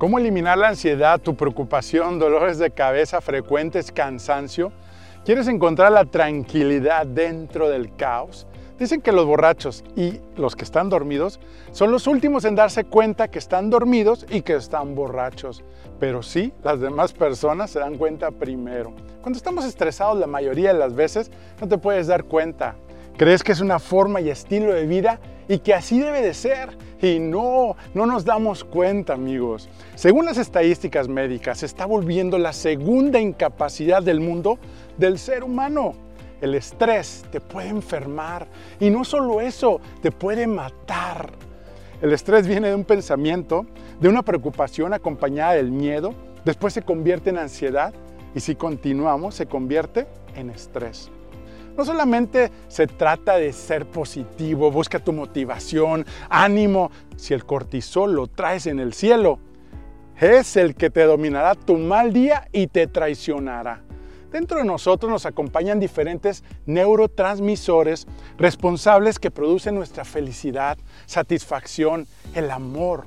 ¿Cómo eliminar la ansiedad, tu preocupación, dolores de cabeza frecuentes, cansancio? ¿Quieres encontrar la tranquilidad dentro del caos? Dicen que los borrachos y los que están dormidos son los últimos en darse cuenta que están dormidos y que están borrachos. Pero sí, las demás personas se dan cuenta primero. Cuando estamos estresados la mayoría de las veces no te puedes dar cuenta. Crees que es una forma y estilo de vida y que así debe de ser. Y no, no nos damos cuenta, amigos. Según las estadísticas médicas, se está volviendo la segunda incapacidad del mundo del ser humano. El estrés te puede enfermar y no solo eso, te puede matar. El estrés viene de un pensamiento, de una preocupación acompañada del miedo, después se convierte en ansiedad y si continuamos se convierte en estrés. No solamente se trata de ser positivo, busca tu motivación, ánimo. Si el cortisol lo traes en el cielo, es el que te dominará tu mal día y te traicionará. Dentro de nosotros nos acompañan diferentes neurotransmisores responsables que producen nuestra felicidad, satisfacción, el amor.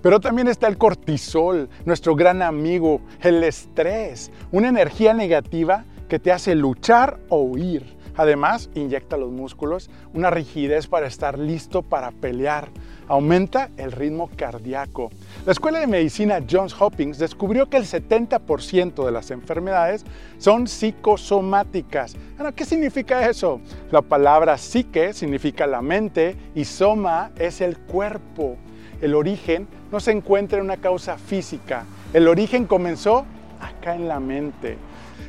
Pero también está el cortisol, nuestro gran amigo, el estrés, una energía negativa que te hace luchar o huir. Además, inyecta los músculos una rigidez para estar listo para pelear. Aumenta el ritmo cardíaco. La Escuela de Medicina Johns Hopkins descubrió que el 70% de las enfermedades son psicosomáticas. ¿Qué significa eso? La palabra psique significa la mente y soma es el cuerpo. El origen no se encuentra en una causa física. El origen comenzó acá en la mente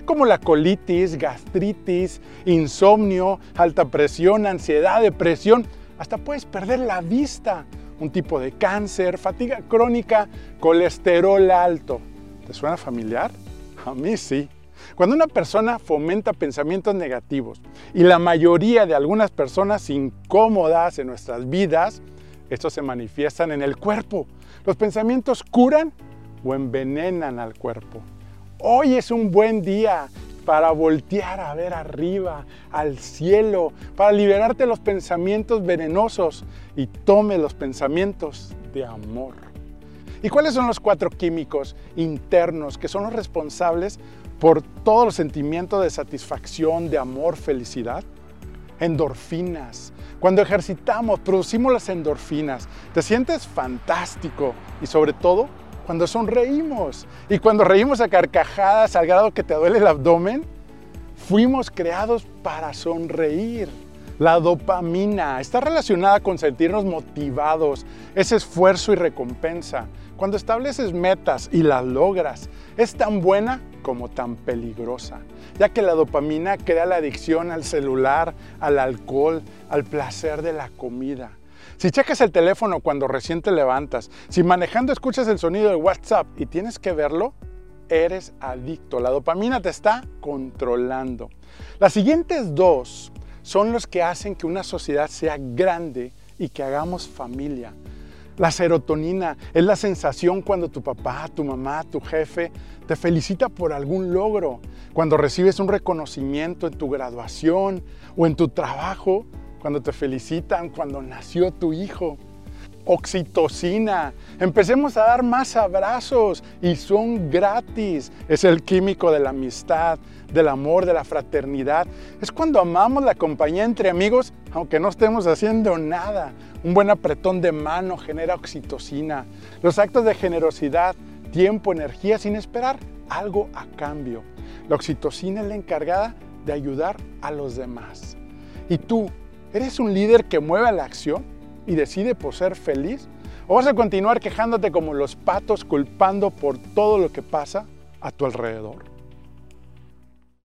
como la colitis, gastritis, insomnio, alta presión, ansiedad, depresión, hasta puedes perder la vista, un tipo de cáncer, fatiga crónica, colesterol alto. ¿Te suena familiar? A mí sí. Cuando una persona fomenta pensamientos negativos y la mayoría de algunas personas incómodas en nuestras vidas, estos se manifiestan en el cuerpo. Los pensamientos curan o envenenan al cuerpo. Hoy es un buen día para voltear a ver arriba, al cielo, para liberarte los pensamientos venenosos y tome los pensamientos de amor. ¿Y cuáles son los cuatro químicos internos que son los responsables por todos los sentimientos de satisfacción, de amor, felicidad? Endorfinas. Cuando ejercitamos, producimos las endorfinas. Te sientes fantástico y sobre todo cuando sonreímos. Y cuando reímos a carcajadas al grado que te duele el abdomen, fuimos creados para sonreír. La dopamina está relacionada con sentirnos motivados, ese esfuerzo y recompensa. Cuando estableces metas y las logras, es tan buena como tan peligrosa, ya que la dopamina crea la adicción al celular, al alcohol, al placer de la comida. Si checas el teléfono cuando recién te levantas, si manejando escuchas el sonido de WhatsApp y tienes que verlo, eres adicto. La dopamina te está controlando. Las siguientes dos son los que hacen que una sociedad sea grande y que hagamos familia. La serotonina es la sensación cuando tu papá, tu mamá, tu jefe te felicita por algún logro, cuando recibes un reconocimiento en tu graduación o en tu trabajo, cuando te felicitan, cuando nació tu hijo. Oxitocina. Empecemos a dar más abrazos y son gratis. Es el químico de la amistad, del amor, de la fraternidad. Es cuando amamos la compañía entre amigos, aunque no estemos haciendo nada. Un buen apretón de mano genera oxitocina. Los actos de generosidad, tiempo, energía sin esperar algo a cambio. La oxitocina es la encargada de ayudar a los demás. Y tú, ¿Eres un líder que mueve a la acción y decide por ser feliz? ¿O vas a continuar quejándote como los patos culpando por todo lo que pasa a tu alrededor?